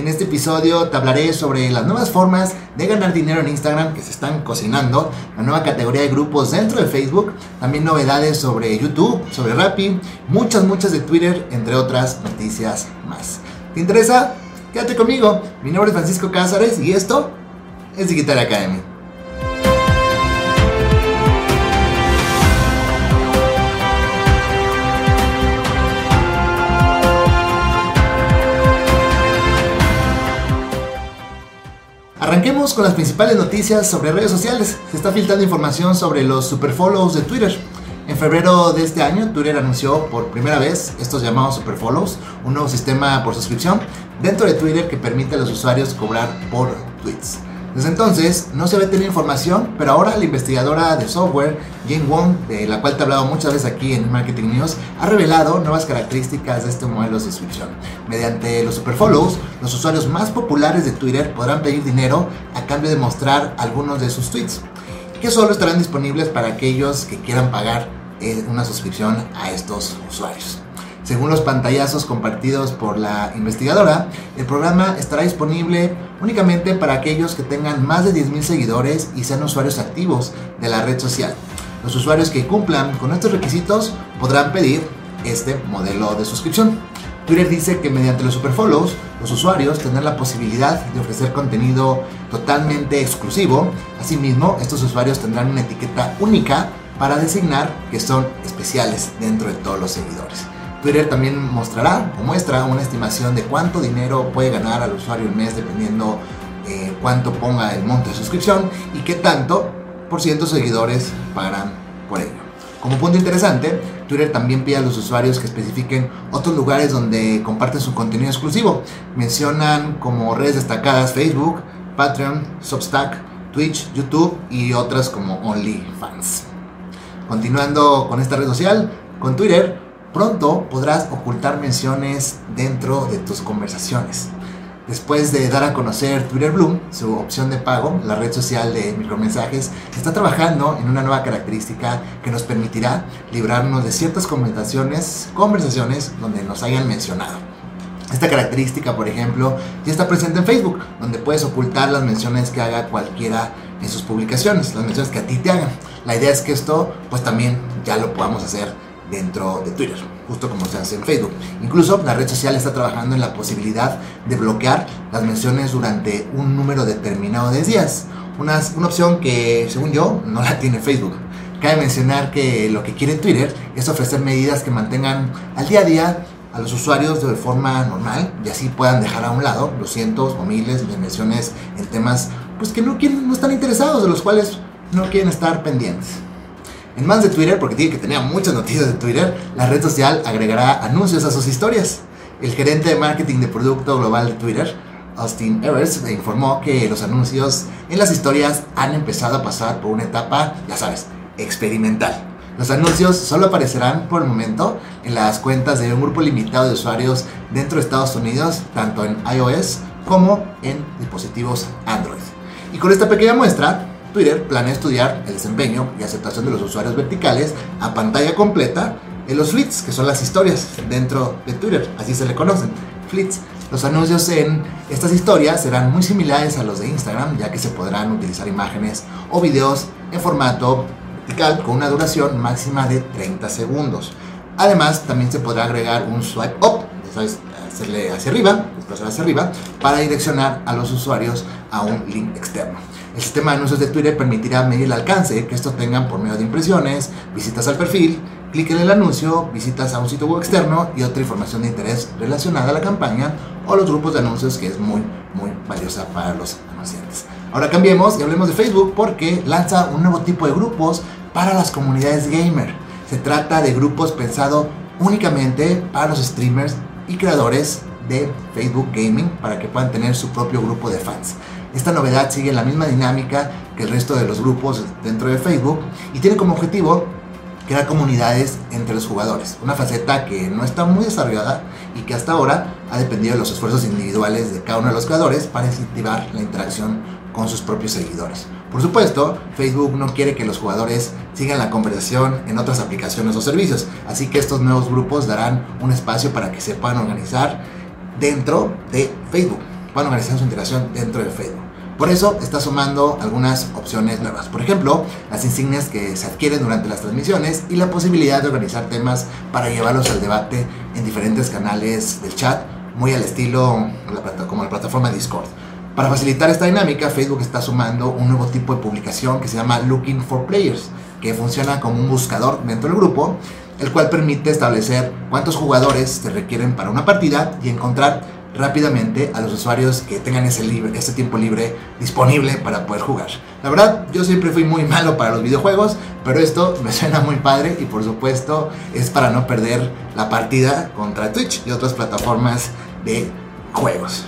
En este episodio te hablaré sobre las nuevas formas de ganar dinero en Instagram que se están cocinando, la nueva categoría de grupos dentro de Facebook, también novedades sobre YouTube, sobre Rappi, muchas, muchas de Twitter, entre otras noticias más. ¿Te interesa? Quédate conmigo. Mi nombre es Francisco Cázares y esto es Digital Academy. Arranquemos con las principales noticias sobre redes sociales. Se está filtrando información sobre los superfollows de Twitter. En febrero de este año, Twitter anunció por primera vez estos llamados superfollows, un nuevo sistema por suscripción dentro de Twitter que permite a los usuarios cobrar por tweets. Desde entonces no se había tenido información, pero ahora la investigadora de software, Jane Wong, de la cual te he hablado muchas veces aquí en Marketing News, ha revelado nuevas características de este modelo de suscripción. Mediante los superfollows, los usuarios más populares de Twitter podrán pedir dinero a cambio de mostrar algunos de sus tweets, que solo estarán disponibles para aquellos que quieran pagar eh, una suscripción a estos usuarios. Según los pantallazos compartidos por la investigadora, el programa estará disponible únicamente para aquellos que tengan más de 10.000 seguidores y sean usuarios activos de la red social. Los usuarios que cumplan con estos requisitos podrán pedir este modelo de suscripción. Twitter dice que mediante los superfollows, los usuarios tendrán la posibilidad de ofrecer contenido totalmente exclusivo. Asimismo, estos usuarios tendrán una etiqueta única para designar que son especiales dentro de todos los seguidores. Twitter también mostrará o muestra una estimación de cuánto dinero puede ganar al usuario el mes dependiendo eh, cuánto ponga el monto de suscripción y qué tanto por ciento seguidores pagarán por ello. Como punto interesante, Twitter también pide a los usuarios que especifiquen otros lugares donde comparten su contenido exclusivo. Mencionan como redes destacadas Facebook, Patreon, Substack, Twitch, YouTube y otras como OnlyFans. Continuando con esta red social, con Twitter, Pronto podrás ocultar menciones dentro de tus conversaciones. Después de dar a conocer Twitter Bloom, su opción de pago, la red social de micromensajes, está trabajando en una nueva característica que nos permitirá librarnos de ciertas conversaciones, conversaciones donde nos hayan mencionado. Esta característica, por ejemplo, ya está presente en Facebook, donde puedes ocultar las menciones que haga cualquiera en sus publicaciones, las menciones que a ti te hagan. La idea es que esto, pues también ya lo podamos hacer dentro de Twitter, justo como se hace en Facebook. Incluso la red social está trabajando en la posibilidad de bloquear las menciones durante un número determinado de días. Una, una opción que, según yo, no la tiene Facebook. Cabe mencionar que lo que quiere Twitter es ofrecer medidas que mantengan al día a día a los usuarios de forma normal y así puedan dejar a un lado los cientos o miles de menciones en temas pues que no, quieren, no están interesados, de los cuales no quieren estar pendientes. En más de Twitter, porque tiene que tener muchas noticias de Twitter, la red social agregará anuncios a sus historias. El gerente de marketing de producto global de Twitter, Austin Evers, informó que los anuncios en las historias han empezado a pasar por una etapa, ya sabes, experimental. Los anuncios solo aparecerán por el momento en las cuentas de un grupo limitado de usuarios dentro de Estados Unidos, tanto en iOS como en dispositivos Android. Y con esta pequeña muestra, Twitter planea estudiar el desempeño y aceptación de los usuarios verticales a pantalla completa en los fleets, que son las historias dentro de Twitter, así se le conocen, fleets. Los anuncios en estas historias serán muy similares a los de Instagram, ya que se podrán utilizar imágenes o videos en formato vertical con una duración máxima de 30 segundos. Además, también se podrá agregar un swipe up, hacerle hacia arriba, desplazar hacia arriba, para direccionar a los usuarios a un link externo. El sistema de anuncios de Twitter permitirá medir el alcance que estos tengan por medio de impresiones, visitas al perfil, clic en el anuncio, visitas a un sitio web externo y otra información de interés relacionada a la campaña o los grupos de anuncios que es muy, muy valiosa para los anunciantes. Ahora cambiemos y hablemos de Facebook porque lanza un nuevo tipo de grupos para las comunidades gamer. Se trata de grupos pensados únicamente para los streamers y creadores de Facebook Gaming para que puedan tener su propio grupo de fans. Esta novedad sigue la misma dinámica que el resto de los grupos dentro de Facebook y tiene como objetivo crear comunidades entre los jugadores, una faceta que no está muy desarrollada y que hasta ahora ha dependido de los esfuerzos individuales de cada uno de los creadores para incentivar la interacción con sus propios seguidores. Por supuesto, Facebook no quiere que los jugadores sigan la conversación en otras aplicaciones o servicios, así que estos nuevos grupos darán un espacio para que se puedan organizar dentro de Facebook. Puedan organizar su integración dentro de Facebook. Por eso está sumando algunas opciones nuevas. Por ejemplo, las insignias que se adquieren durante las transmisiones y la posibilidad de organizar temas para llevarlos al debate en diferentes canales del chat, muy al estilo como la plataforma Discord. Para facilitar esta dinámica, Facebook está sumando un nuevo tipo de publicación que se llama Looking for Players, que funciona como un buscador dentro del grupo, el cual permite establecer cuántos jugadores se requieren para una partida y encontrar rápidamente a los usuarios que tengan ese, libre, ese tiempo libre disponible para poder jugar. La verdad, yo siempre fui muy malo para los videojuegos, pero esto me suena muy padre y por supuesto es para no perder la partida contra Twitch y otras plataformas de juegos.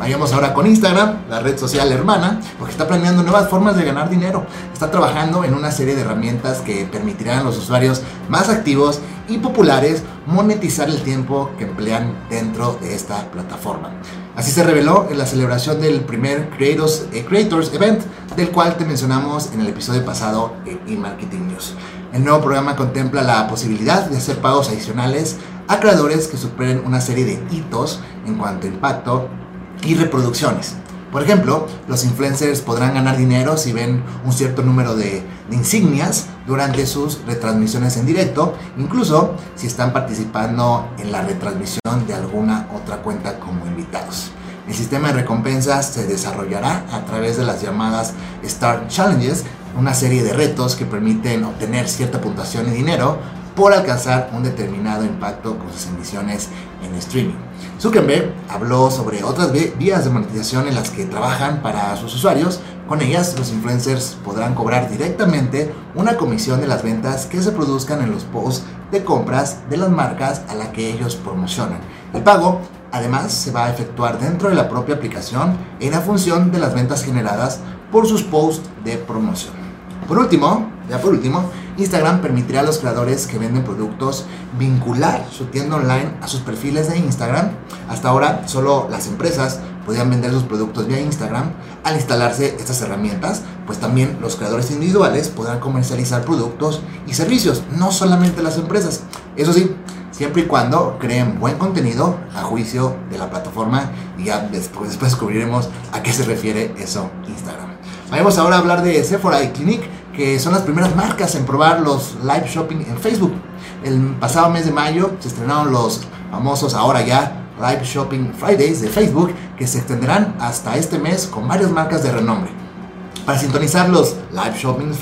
Vayamos ahora con Instagram, la red social hermana, porque está planeando nuevas formas de ganar dinero. Está trabajando en una serie de herramientas que permitirán a los usuarios más activos y populares monetizar el tiempo que emplean dentro de esta plataforma. Así se reveló en la celebración del primer Creators, eh, Creators Event, del cual te mencionamos en el episodio pasado en Marketing News. El nuevo programa contempla la posibilidad de hacer pagos adicionales a creadores que superen una serie de hitos en cuanto a impacto y reproducciones. Por ejemplo, los influencers podrán ganar dinero si ven un cierto número de, insignias durante sus retransmisiones en directo, incluso si están participando en la retransmisión de alguna otra cuenta como invitados. El sistema de recompensas se desarrollará a través de las llamadas Star Challenges, una serie de retos que permiten obtener cierta puntuación y dinero por alcanzar un determinado impacto con sus emisiones en streaming. Zuckerberg habló sobre otras vías de monetización en las que trabajan para sus usuarios. Con ellas, los influencers podrán cobrar directamente una comisión de las ventas que se produzcan en los posts de compras de las marcas a las que ellos promocionan. El pago, además, se va a efectuar dentro de la propia aplicación en la función de las ventas generadas por sus posts de promoción. Por último, ya por último, Instagram permitirá a los creadores que venden productos vincular su tienda online a sus perfiles de Instagram. Hasta ahora solo las empresas podían vender sus productos vía Instagram. Al instalarse estas herramientas, pues también los creadores individuales podrán comercializar productos y servicios, no solamente las empresas. Eso sí, siempre y cuando creen buen contenido a juicio de la plataforma y ya después, descubriremos a qué se refiere eso Instagram. Vamos ahora a hablar de Sephora y Clinique que son las primeras marcas en probar los live shopping en Facebook. El pasado mes de mayo se estrenaron los famosos ahora ya Live Shopping Fridays de Facebook que se extenderán hasta este mes con varias marcas de renombre. Para sintonizar los Live Shopping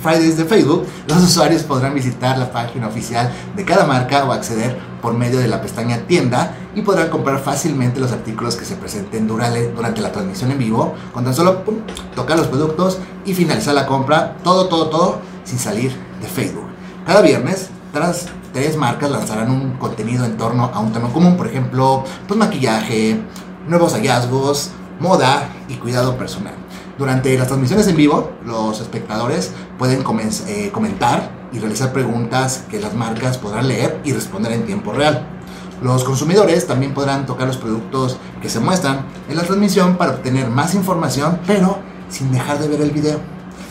Fridays de Facebook, los usuarios podrán visitar la página oficial de cada marca o acceder por medio de la pestaña tienda y podrán comprar fácilmente los artículos que se presenten durante la transmisión en vivo con tan solo tocar los productos y finalizar la compra, todo, todo, todo sin salir de Facebook. Cada viernes, tras tres marcas lanzarán un contenido en torno a un tema común, por ejemplo, pues maquillaje, nuevos hallazgos, moda y cuidado personal. Durante las transmisiones en vivo, los espectadores pueden eh, comentar y realizar preguntas que las marcas podrán leer y responder en tiempo real. Los consumidores también podrán tocar los productos que se muestran en la transmisión para obtener más información, pero sin dejar de ver el video.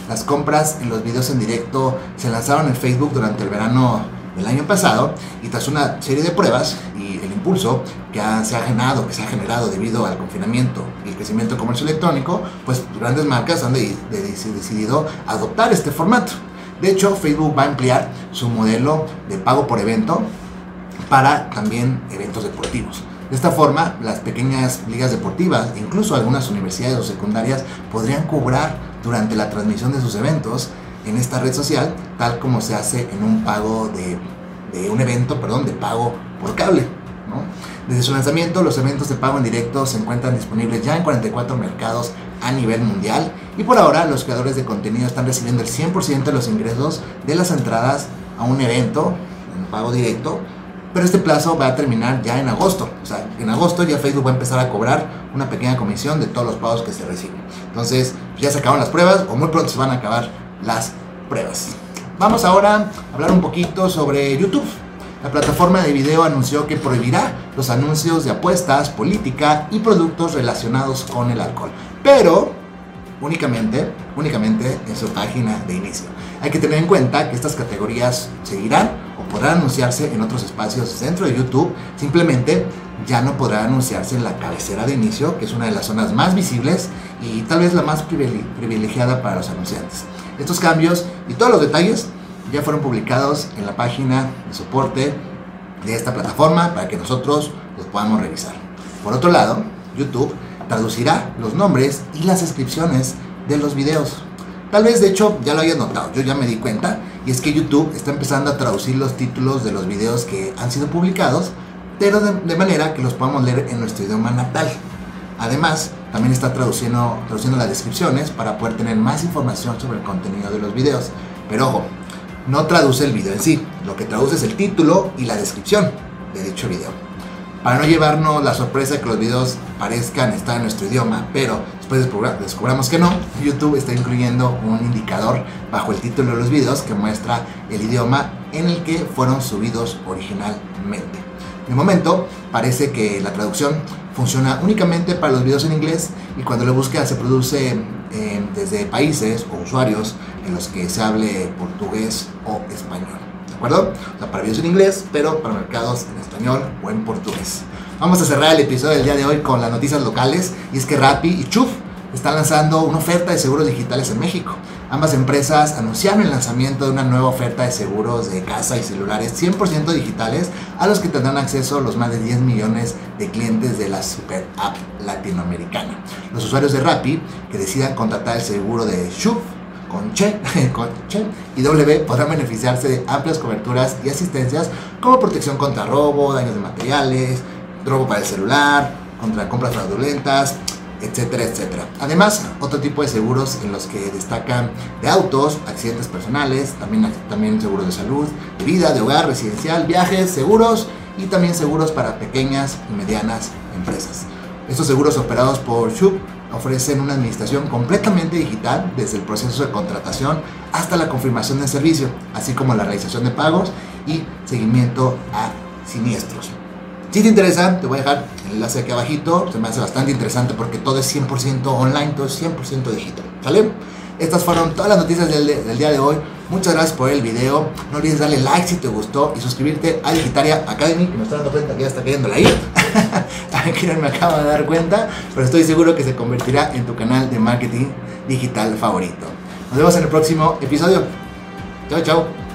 Las compras en los videos en directo se lanzaron en Facebook durante el verano del año pasado y tras una serie de pruebas y el impulso que se ha generado, que se ha generado debido al confinamiento y el crecimiento del comercio electrónico, pues grandes marcas han decidido adoptar este formato. De hecho, Facebook va a ampliar su modelo de pago por evento para también eventos deportivos. De esta forma, las pequeñas ligas deportivas, incluso algunas universidades o secundarias, podrían cobrar durante la transmisión de sus eventos en esta red social, tal como se hace en un pago de, un evento, perdón, de pago por cable. Desde su lanzamiento, los eventos de pago en directo se encuentran disponibles ya en 44 mercados a nivel mundial y por ahora los creadores de contenido están recibiendo el 100% de los ingresos de las entradas a un evento en pago directo, pero este plazo va a terminar ya en agosto. O sea, en agosto ya Facebook va a empezar a cobrar una pequeña comisión de todos los pagos que se reciben. Entonces, ya se acaban las pruebas o muy pronto se van a acabar las pruebas. Vamos ahora a hablar un poquito sobre YouTube. La plataforma de video anunció que prohibirá los anuncios de apuestas, política y productos relacionados con el alcohol, pero únicamente, únicamente en su página de inicio. Hay que tener en cuenta que estas categorías seguirán podrán anunciarse en otros espacios dentro de YouTube, simplemente ya no podrá anunciarse en la cabecera de inicio, que es una de las zonas más visibles y tal vez la más privilegiada para los anunciantes. Estos cambios y todos los detalles ya fueron publicados en la página de soporte de esta plataforma para que nosotros los podamos revisar. Por otro lado, YouTube traducirá los nombres y las descripciones de los videos. Tal vez de hecho ya lo hayas notado, yo ya me di cuenta, y es que YouTube está empezando a traducir los títulos de los videos que han sido publicados, pero de, manera que los podamos leer en nuestro idioma natal. Además, también está traduciendo, traduciendo las descripciones para poder tener más información sobre el contenido de los videos. Pero ojo, no traduce el video en sí, lo que traduce es el título y la descripción de dicho video. Para no llevarnos la sorpresa de que los videos parezcan estar en nuestro idioma, pero después descubramos que no, YouTube está incluyendo un indicador bajo el título de los videos que muestra el idioma en el que fueron subidos originalmente. De momento, parece que la traducción funciona únicamente para los videos en inglés y cuando la búsqueda se produce eh, desde países o usuarios en los que se hable portugués o español. ¿De acuerdo? O sea, para videos en inglés, pero para mercados en español o en portugués. Vamos a cerrar el episodio del día de hoy con las noticias locales y es que Rappi y Chuf están lanzando una oferta de seguros digitales en México. Ambas empresas anunciaron el lanzamiento de una nueva oferta de seguros de casa y celulares 100% digitales a los que tendrán acceso los más de 10 millones de clientes de la super app latinoamericana. Los usuarios de Rappi que decidan contratar el seguro de Shuf con Che, con che y W podrán beneficiarse de amplias coberturas y asistencias como protección contra robo, daños de materiales, robo para el celular, contra compras fraudulentas, etcétera, etcétera. Además, otro tipo de seguros en los que destacan de autos, accidentes personales, también, también seguros de salud, de vida, de hogar, residencial, viajes, seguros y también seguros para pequeñas y medianas empresas. Estos seguros operados por Shub ofrecen una administración completamente digital desde el proceso de contratación hasta la confirmación del servicio, así como la realización de pagos y seguimiento a siniestros. Si te interesa, te voy a dejar el enlace aquí abajito. Se me hace bastante interesante porque todo es 100% online, todo es 100% digital. ¿Sale? Estas fueron todas las noticias del, día de hoy. Muchas gracias por el video. No olvides darle like si te gustó y suscribirte a Digitaria Academy, que me está dando cuenta que ya está cayendo la I. que no me acabo de dar cuenta, pero estoy seguro que se convertirá en tu canal de marketing digital favorito. Nos vemos en el próximo episodio. Chao, chao.